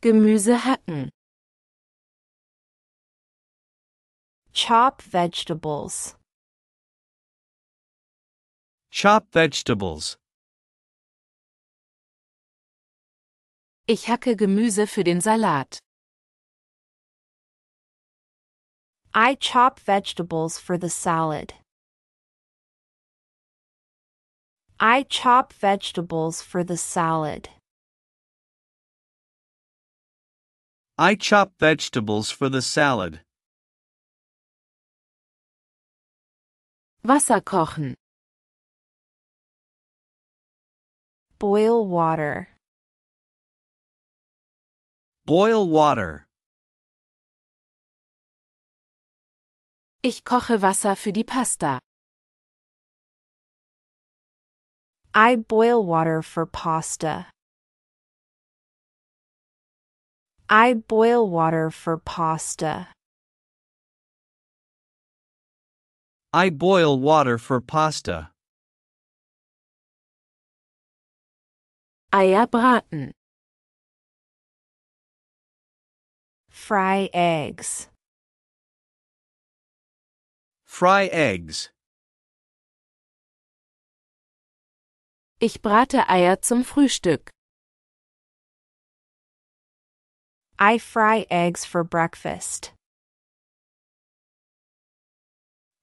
Gemüse hacken. Chop vegetables. Chop vegetables. Ich hacke Gemüse für den Salat. I chop vegetables for the salad. I chop vegetables for the salad. I chop vegetables for the salad. Wasser kochen. Boil water. Boil water. Ich koche Wasser für die Pasta. I boil water for pasta. I boil water for pasta. I boil water for pasta. Eier braten. Fry eggs. Fry eggs. Ich brate Eier zum Frühstück. I fry eggs for breakfast.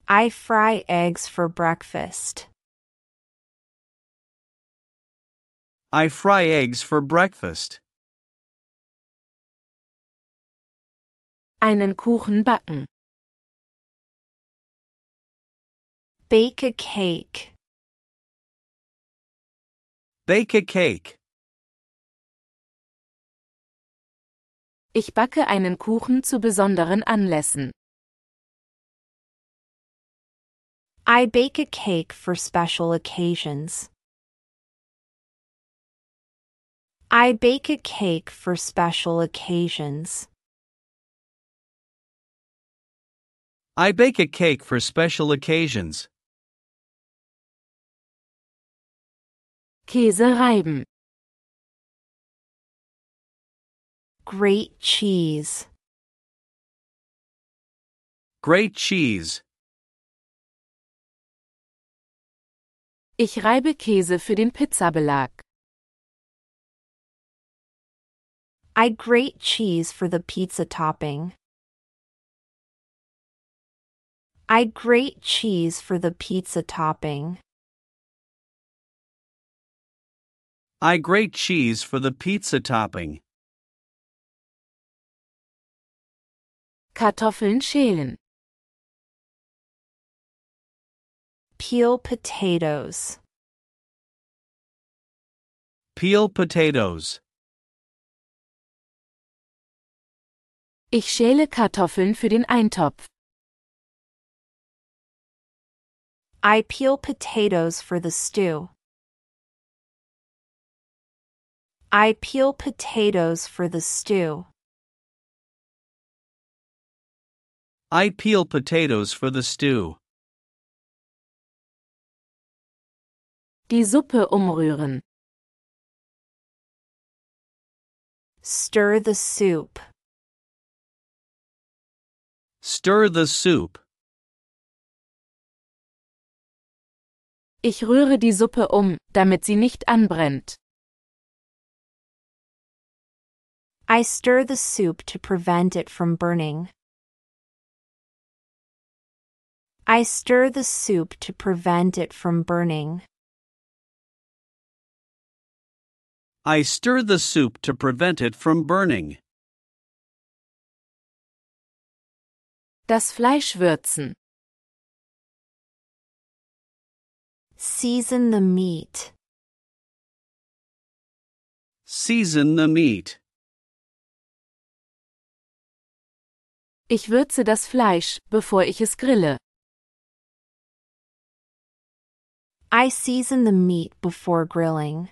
I fry eggs for breakfast. I fry eggs for breakfast. Einen Kuchen backen. Bake a cake. Bake a cake. Ich backe einen Kuchen zu besonderen Anlässen. I bake a cake for special occasions. I bake a cake for special occasions. I bake a cake for special occasions. Käse reiben. Grate cheese. Grate cheese. Ich reibe Käse für den Pizzabelag. I grate cheese for the pizza topping. I grate cheese for the pizza topping. I grate cheese for the pizza topping. Kartoffeln schälen. Peel potatoes. Peel potatoes. Ich schäle Kartoffeln für den Eintopf. I peel potatoes for the stew. I peel potatoes for the stew. I peel potatoes for the stew. Die Suppe umrühren. Stir the soup. Stir the soup. Ich rühre die Suppe um, damit sie nicht anbrennt. I stir the soup to prevent it from burning. I stir the soup to prevent it from burning. I stir the soup to prevent it from burning. Das Fleisch würzen. Season the meat. Season the meat. Ich würze das Fleisch, bevor ich es grille. I season the meat before grilling.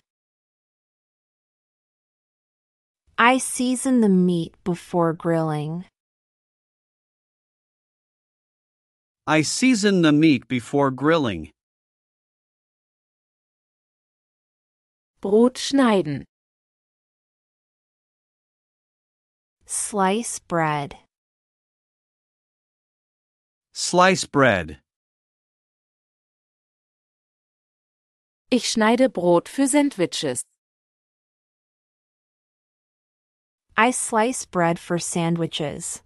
I season the meat before grilling. I season the meat before grilling. Brot schneiden. slice bread. Slice bread. Ich schneide Brot für Sandwiches. I slice bread for sandwiches.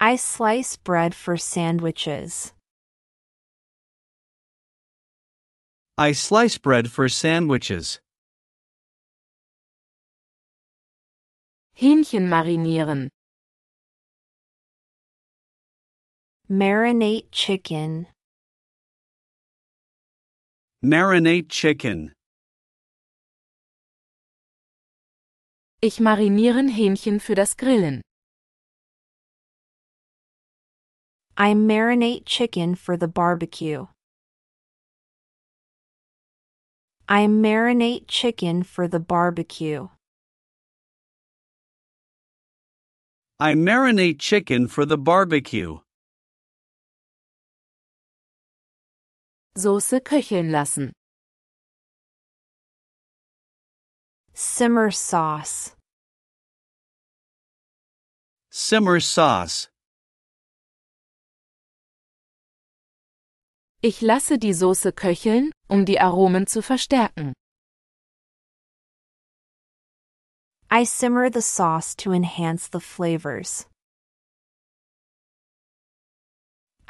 I slice bread for sandwiches. I slice bread for sandwiches. Hähnchen marinieren. Marinate chicken. Marinate chicken. Ich marinieren Hähnchen für das Grillen. I marinate chicken for the barbecue. I marinate chicken for the barbecue. I marinate chicken for the barbecue. Soße köcheln lassen. Simmer sauce. Simmer sauce. Ich lasse die Soße köcheln, um die Aromen zu verstärken. I simmer the sauce to enhance the flavors.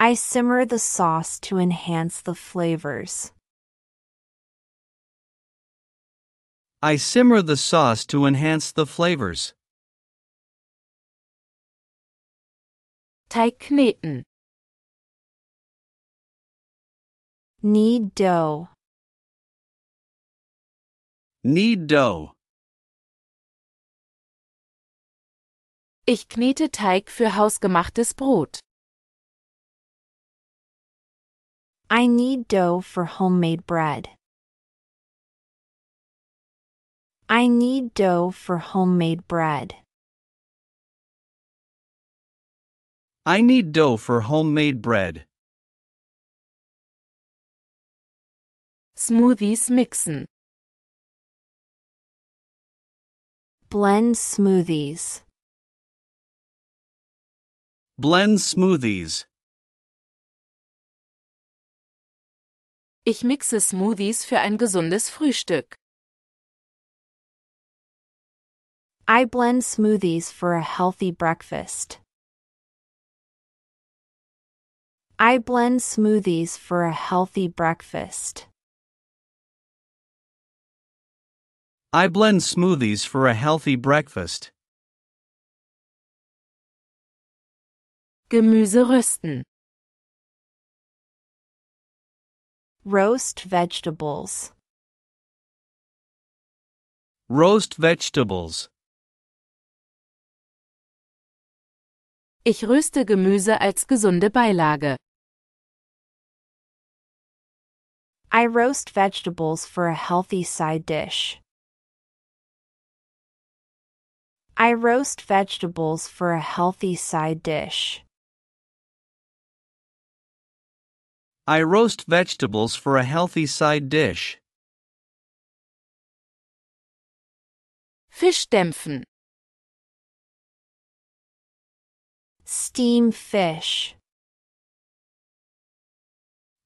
I simmer the sauce to enhance the flavors. I simmer the sauce to enhance the flavors. Teig kneten. Knead dough. Knead dough. Ich knete Teig für hausgemachtes Brot. I knead dough for homemade bread. I knead dough for homemade bread. I knead dough for homemade bread. Smoothies mixen. Blend smoothies. Blend smoothies. Ich mixe Smoothies für ein gesundes Frühstück. I blend smoothies for a healthy breakfast. I blend smoothies for a healthy breakfast. I blend smoothies for a healthy breakfast. Gemüse rösten. Roast vegetables. Roast vegetables. Ich röste Gemüse als gesunde Beilage. I roast vegetables for a healthy side dish. I roast vegetables for a healthy side dish. I roast vegetables for a healthy side dish. Fisch dämpfen. Steam fish.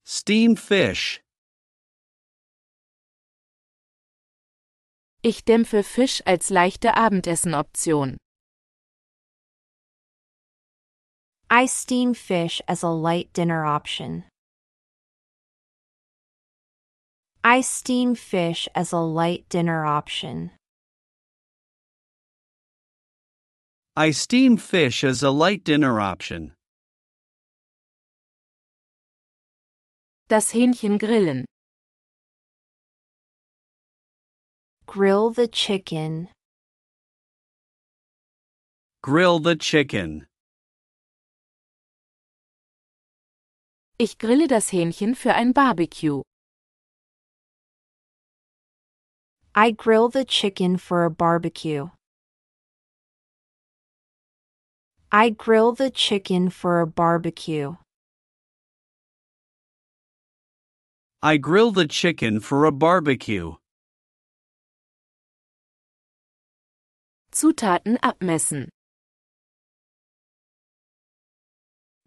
Steamed fish. Ich dämpfe Fisch als leichte Abendessenoption. I steam fish as a light dinner option. I steam fish as a light dinner option. I steam fish as a light dinner option. Das Hähnchen grillen. Grill the chicken. Grill the chicken. Ich grille das Hähnchen für ein Barbecue. I grill the chicken for a barbecue. I grill the chicken for a barbecue. I grill the chicken for a barbecue. Zutaten abmessen.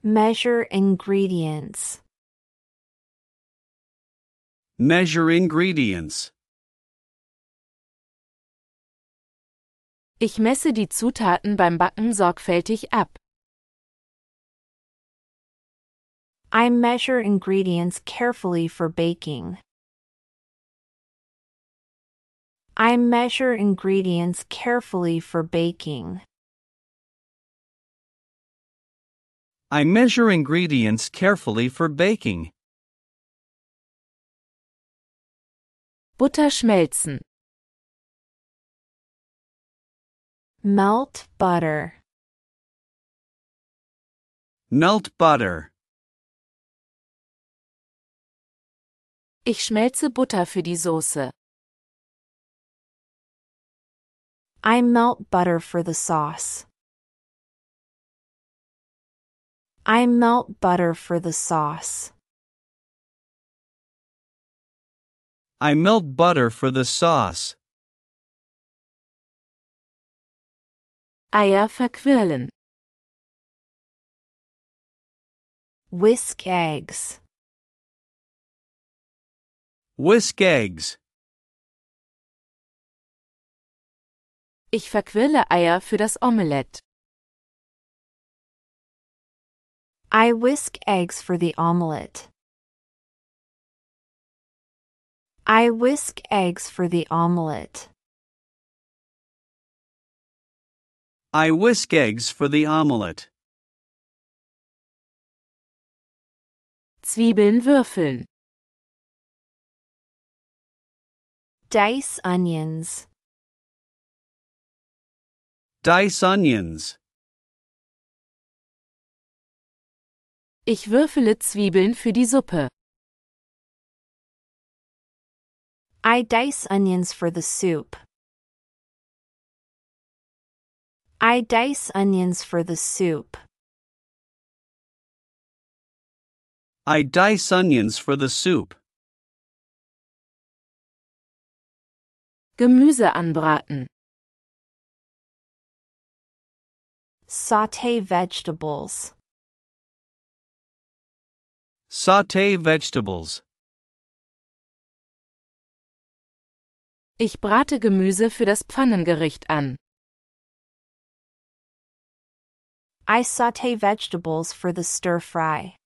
Measure ingredients. Measure ingredients. Ich messe die Zutaten beim Backen sorgfältig ab. I measure ingredients carefully for baking. I measure ingredients carefully for baking. I measure ingredients carefully for baking. Butter schmelzen. Melt butter. Melt butter. Ich schmelze Butter für die Soße. I melt butter for the sauce. I melt butter for the sauce. I melt butter for the sauce. Eier verquirlen. Whisk eggs. Whisk eggs. Ich verquirle Eier für das Omelett. I whisk eggs for the omelette. I whisk eggs for the omelette. I whisk eggs for the omelette. Zwiebeln würfeln. Dice onions. Dice onions. Ich würfele Zwiebeln für die Suppe. I dice onions for the soup. I dice onions for the soup. I dice onions for the soup. Gemüse anbraten. Saute vegetables. Saute vegetables. Ich brate Gemüse für das Pfannengericht an. I saute vegetables for the stir fry.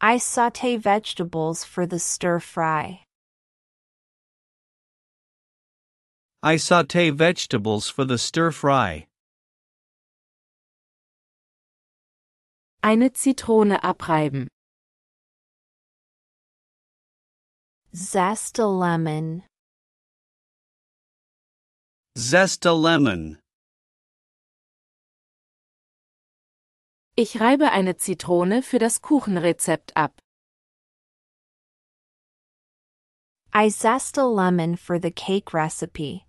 I saute vegetables for the stir fry. I saute vegetables for the stir fry. Eine Zitrone abreiben. Zest a lemon. Zest a lemon. Ich reibe eine Zitrone für das Kuchenrezept ab. I zest a lemon for the cake recipe.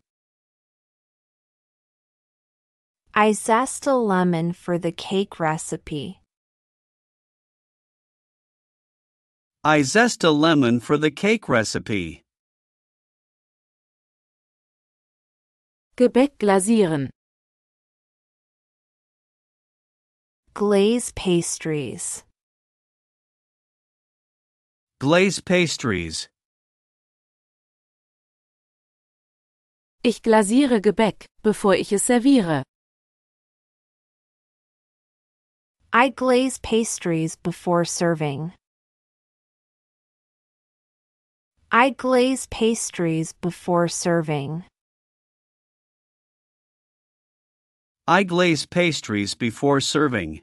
I zest a lemon for the cake recipe. I zest a lemon for the cake recipe. Gebäck glasieren. Glaze pastries. Glaze pastries. Ich glasiere Gebäck, bevor ich es serviere. I glaze pastries before serving. I glaze pastries before serving. I glaze pastries before serving.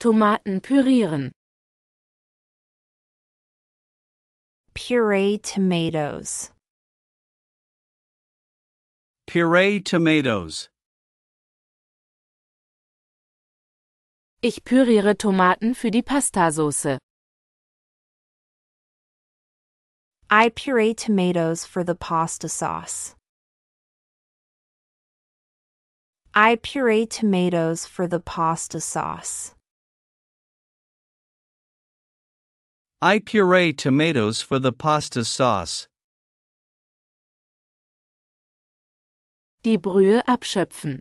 Tomaten pürieren. Puree tomatoes. Puree tomatoes. Ich püriere Tomaten für die Pastasauce. I puree tomatoes for the pasta sauce. I puree tomatoes for the pasta sauce. I puree tomatoes for the pasta sauce. Die Brühe abschöpfen.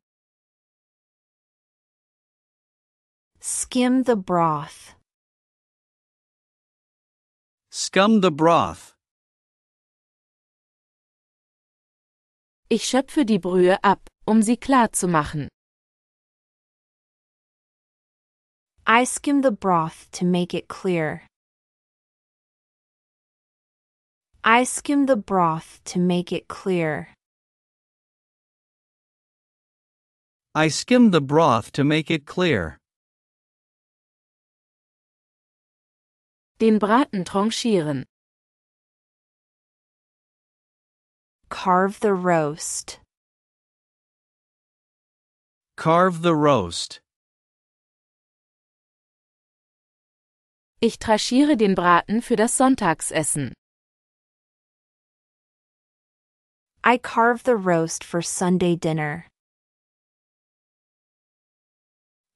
Skim the broth. Scum the broth. Ich schöpfe die Brühe ab, um sie klar zu machen. I skim the broth to make it clear. I skim the broth to make it clear. I skim the broth to make it clear. Den Braten tranchieren. Carve the roast. Carve the roast. Ich tranchiere den Braten für das Sonntagsessen. I carve the roast for Sunday dinner.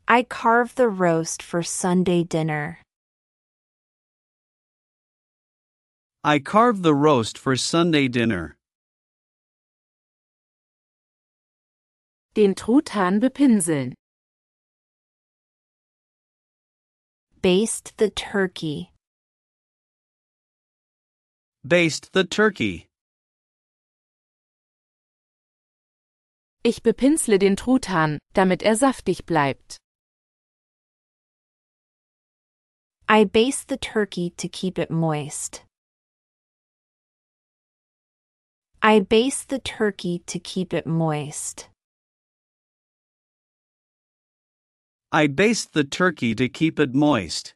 I carve the roast for Sunday dinner. I carve the roast for Sunday dinner. Den Truthahn bepinseln. Baste the turkey. Baste the turkey. Ich bepinsle den Truthahn, damit er saftig bleibt. I baste the turkey to keep it moist. I baste the turkey to keep it moist. I baste the turkey to keep it moist.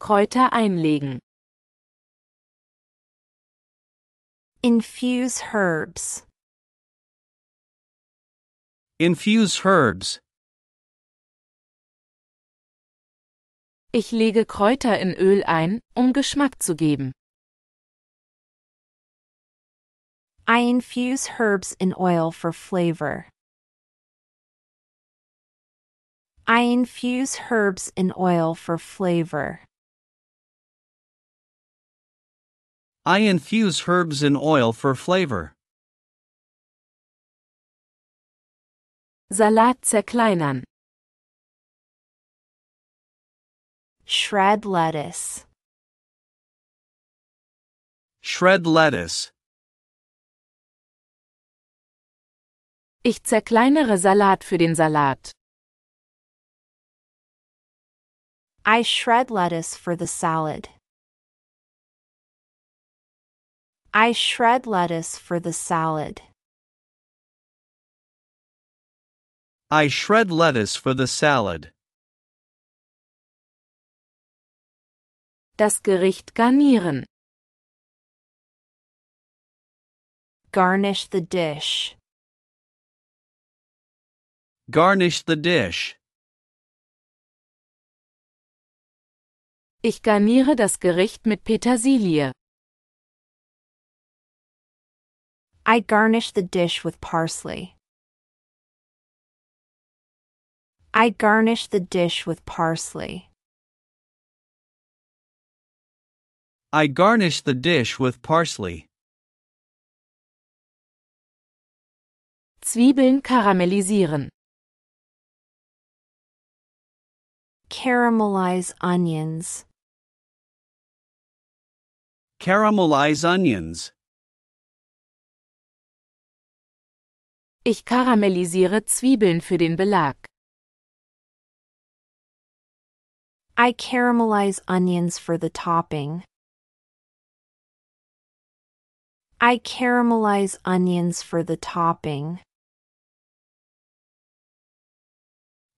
Kräuter einlegen. Infuse herbs. Infuse herbs. Ich lege Kräuter in Öl ein, um Geschmack zu geben. I infuse herbs in oil for flavor. I infuse herbs in oil for flavor. I infuse herbs in oil for flavor. Salat zerkleinern. Shred lettuce. Shred lettuce. Ich zerkleinere Salat für den Salat. I shred lettuce for the salad. I shred lettuce for the salad. I shred lettuce for the salad. Das Gericht garnieren. Garnish the dish. Garnish the dish. Ich garniere das Gericht mit Petersilie. I garnish the dish with parsley. I garnish the dish with parsley. I garnish the dish with parsley. Zwiebeln karamellisieren. Caramelize onions. Caramelize onions. Ich karamellisiere Zwiebeln für den Belag. I caramelize onions for the topping. I caramelize onions for the topping.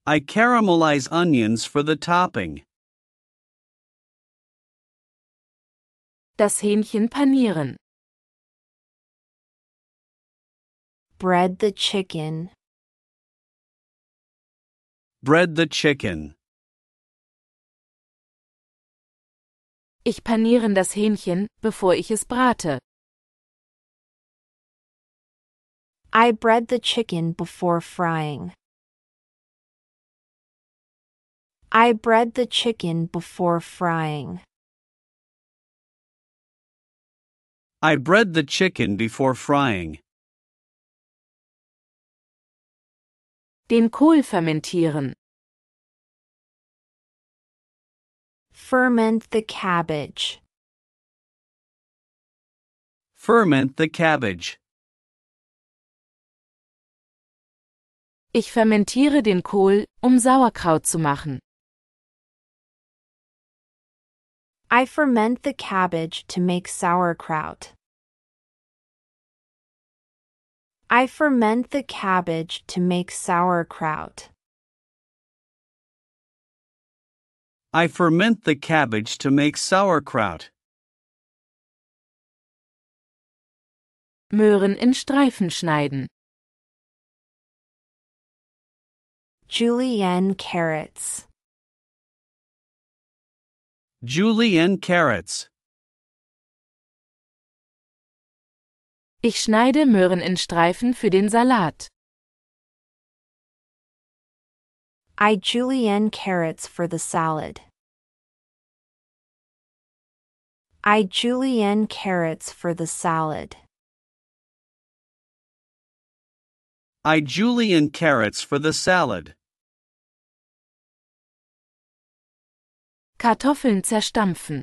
I caramelize onions for the topping. Das Hähnchen panieren. Bread the chicken. Bread the chicken. Ich panieren das Hähnchen, bevor ich es brate. I bread the chicken before frying. I bread the chicken before frying. I bread the chicken before frying. Den Kohl fermentieren. Ferment the cabbage. Ferment the cabbage. Ich fermentiere den Kohl, um Sauerkraut zu machen. I ferment the cabbage to make sauerkraut. I ferment the cabbage to make sauerkraut. I ferment the cabbage to make sauerkraut. Möhren in Streifen schneiden. Julienne carrots. Julienne carrots. Ich schneide Möhren in Streifen für den Salat. I julienne carrots for the salad. I julienne carrots for the salad. I julienne carrots for the salad. Kartoffeln zerstampfen.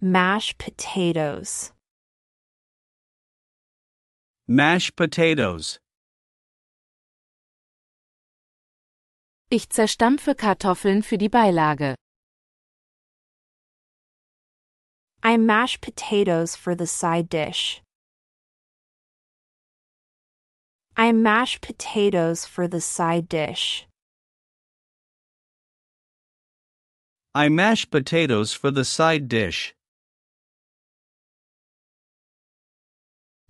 Mash potatoes. Mashed potatoes. Ich zerstampfe Kartoffeln für die Beilage. I mash potatoes for the side dish. I mash potatoes for the side dish. I mash potatoes for the side dish.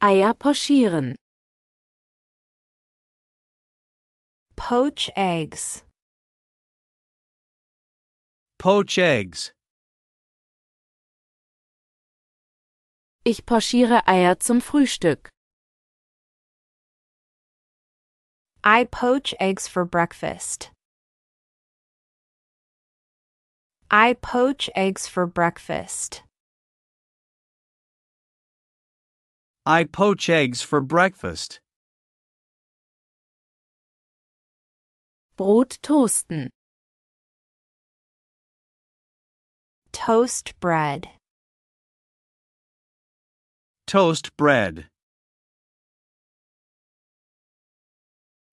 Eier pochieren. Poach eggs. Poach eggs. Ich pochiere Eier zum Frühstück. I poach eggs for breakfast. I poach eggs for breakfast. I poach eggs for breakfast. Brot toasten. Toast bread. Toast bread.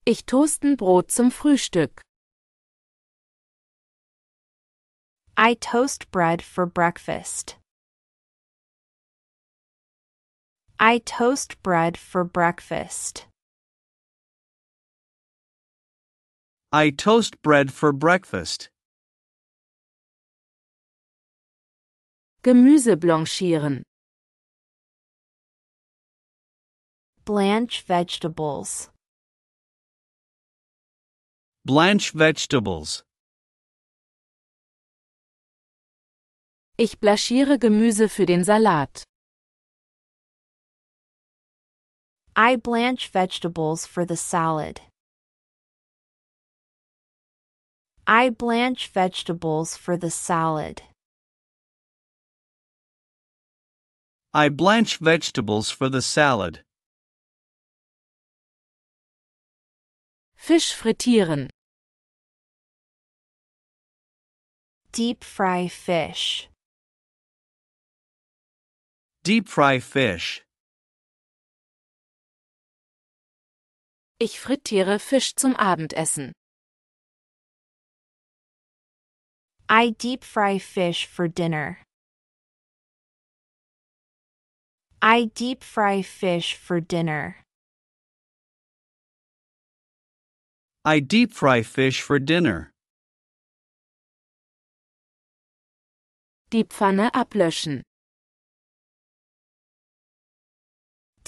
Ich toasten Brot zum Frühstück. I toast bread for breakfast. I toast bread for breakfast. I toast bread for breakfast. Gemüse blanchieren. Blanch vegetables. Blanch vegetables. Ich blanchiere Gemüse für den Salat. I blanch vegetables for the salad. I blanch vegetables for the salad. I blanch vegetables for the salad. Fisch frittieren. Deep fry fish. Deep fry fish. Ich frittiere Fisch zum Abendessen. I deep fry fish for dinner. I deep fry fish for dinner. I deep fry fish for dinner. Die Pfanne ablöschen.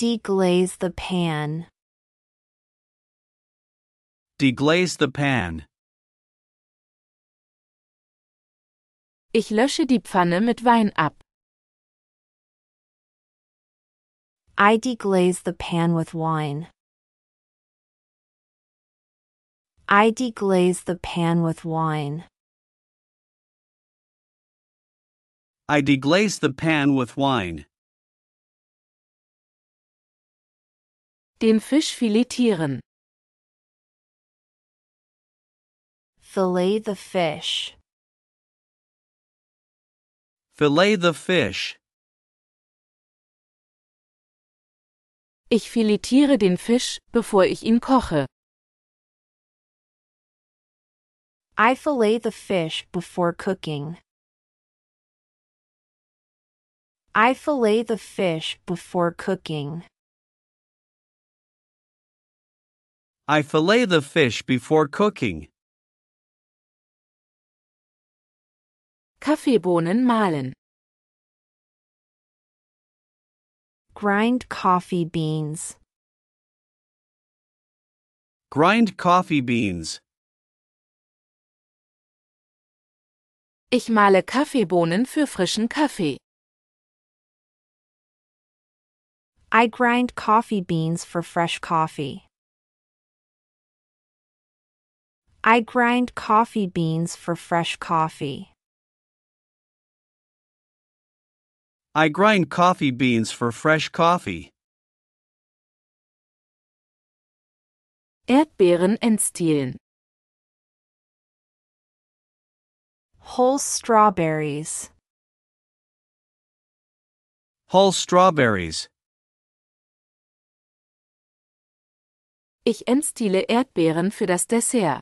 Deglaze the pan. Deglaze the pan. Ich lösche die Pfanne mit Wein ab. I deglaze the pan with wine. I deglaze the pan with wine. I deglaze the pan with wine. Den Fisch filetieren. Fillet the fish. Fillet the fish. Ich filetiere den Fisch, bevor ich ihn koche. I fillet the fish before cooking. I fillet the fish before cooking. I fillet the fish before cooking. Kaffeebohnen mahlen. Grind coffee beans. Grind coffee beans. Ich mahle Kaffeebohnen für frischen Kaffee. I grind coffee beans for fresh coffee. I grind coffee beans for fresh coffee. I grind coffee beans for fresh coffee. Erdbeeren entstielen. Whole strawberries. Whole strawberries. Ich entstiele Erdbeeren für das Dessert.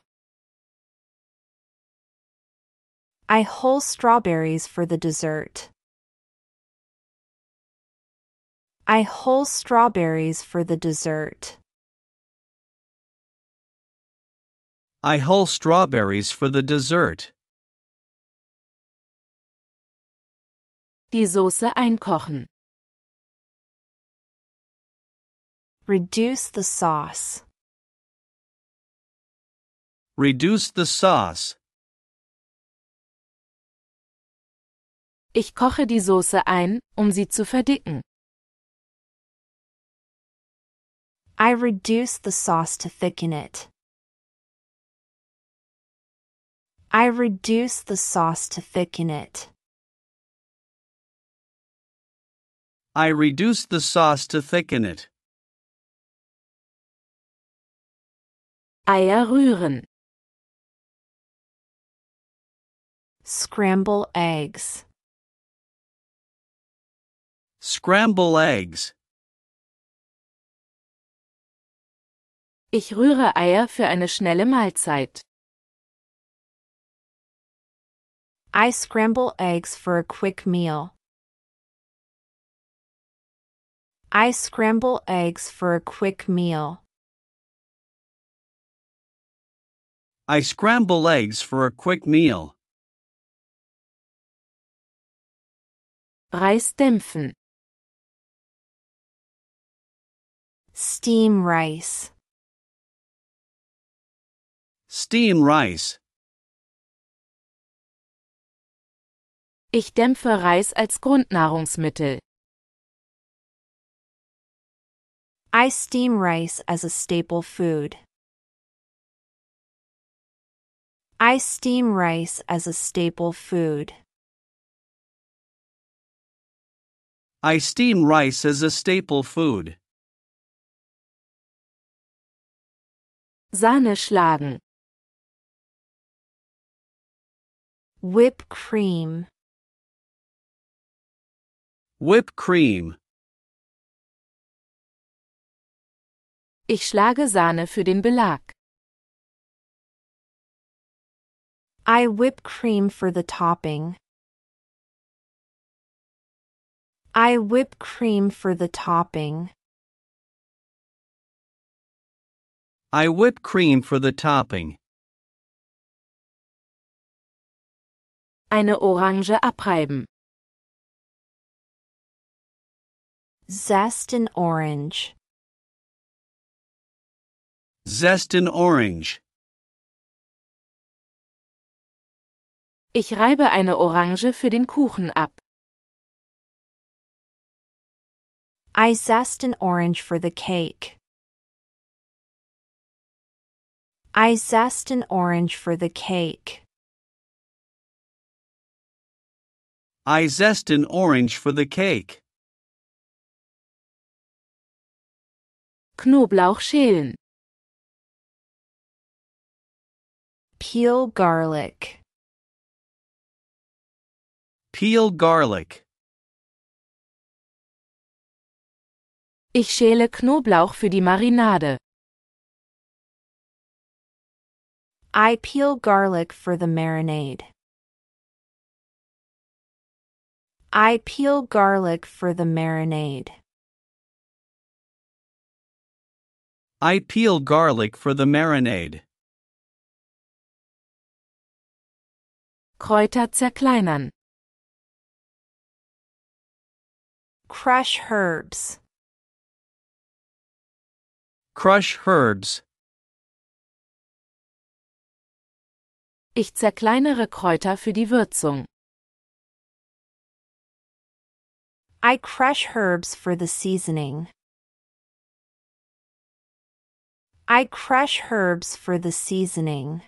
I whole strawberries for the dessert. I whole strawberries for the dessert. I hull strawberries for the dessert. Die Soße einkochen. Reduce the sauce. Reduce the sauce. Ich koche die Soße ein, um sie zu verdicken. I reduce the sauce to thicken it. I reduce the sauce to thicken it. I reduce the sauce to thicken it. Eier rühren. Scramble eggs. Scramble eggs. Ich rühre Eier für eine schnelle Mahlzeit. I scramble eggs for a quick meal. I scramble eggs for a quick meal. I scramble eggs for a quick meal. Reis dämpfen. Steam rice. Steam rice. Ich dämpfe Reis als Grundnahrungsmittel. I steam rice as a staple food. I steam rice as a staple food. I steam rice as a staple food. Sahne schlagen. Whip cream. Whip cream. Ich schlage Sahne für den Belag. I whip cream for the topping. I whip cream for the topping. I whip cream for the topping. Eine Orange abreiben. Zest an orange. Zest an orange. Ich reibe eine Orange für den Kuchen ab. I zest an orange for the cake. I zest an orange for the cake. I zest an orange for the cake. Knoblauch schälen. Peel garlic. Peel garlic. Ich schäle Knoblauch für die Marinade. I peel garlic for the marinade. I peel garlic for the marinade. I peel garlic for the marinade. Kräuter zerkleinern. Crush herbs. Crush herbs. Ich zerkleinere Kräuter für die Würzung. I crush herbs for the seasoning. I crush herbs for the seasoning.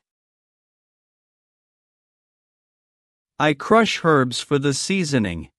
I crush herbs for the seasoning.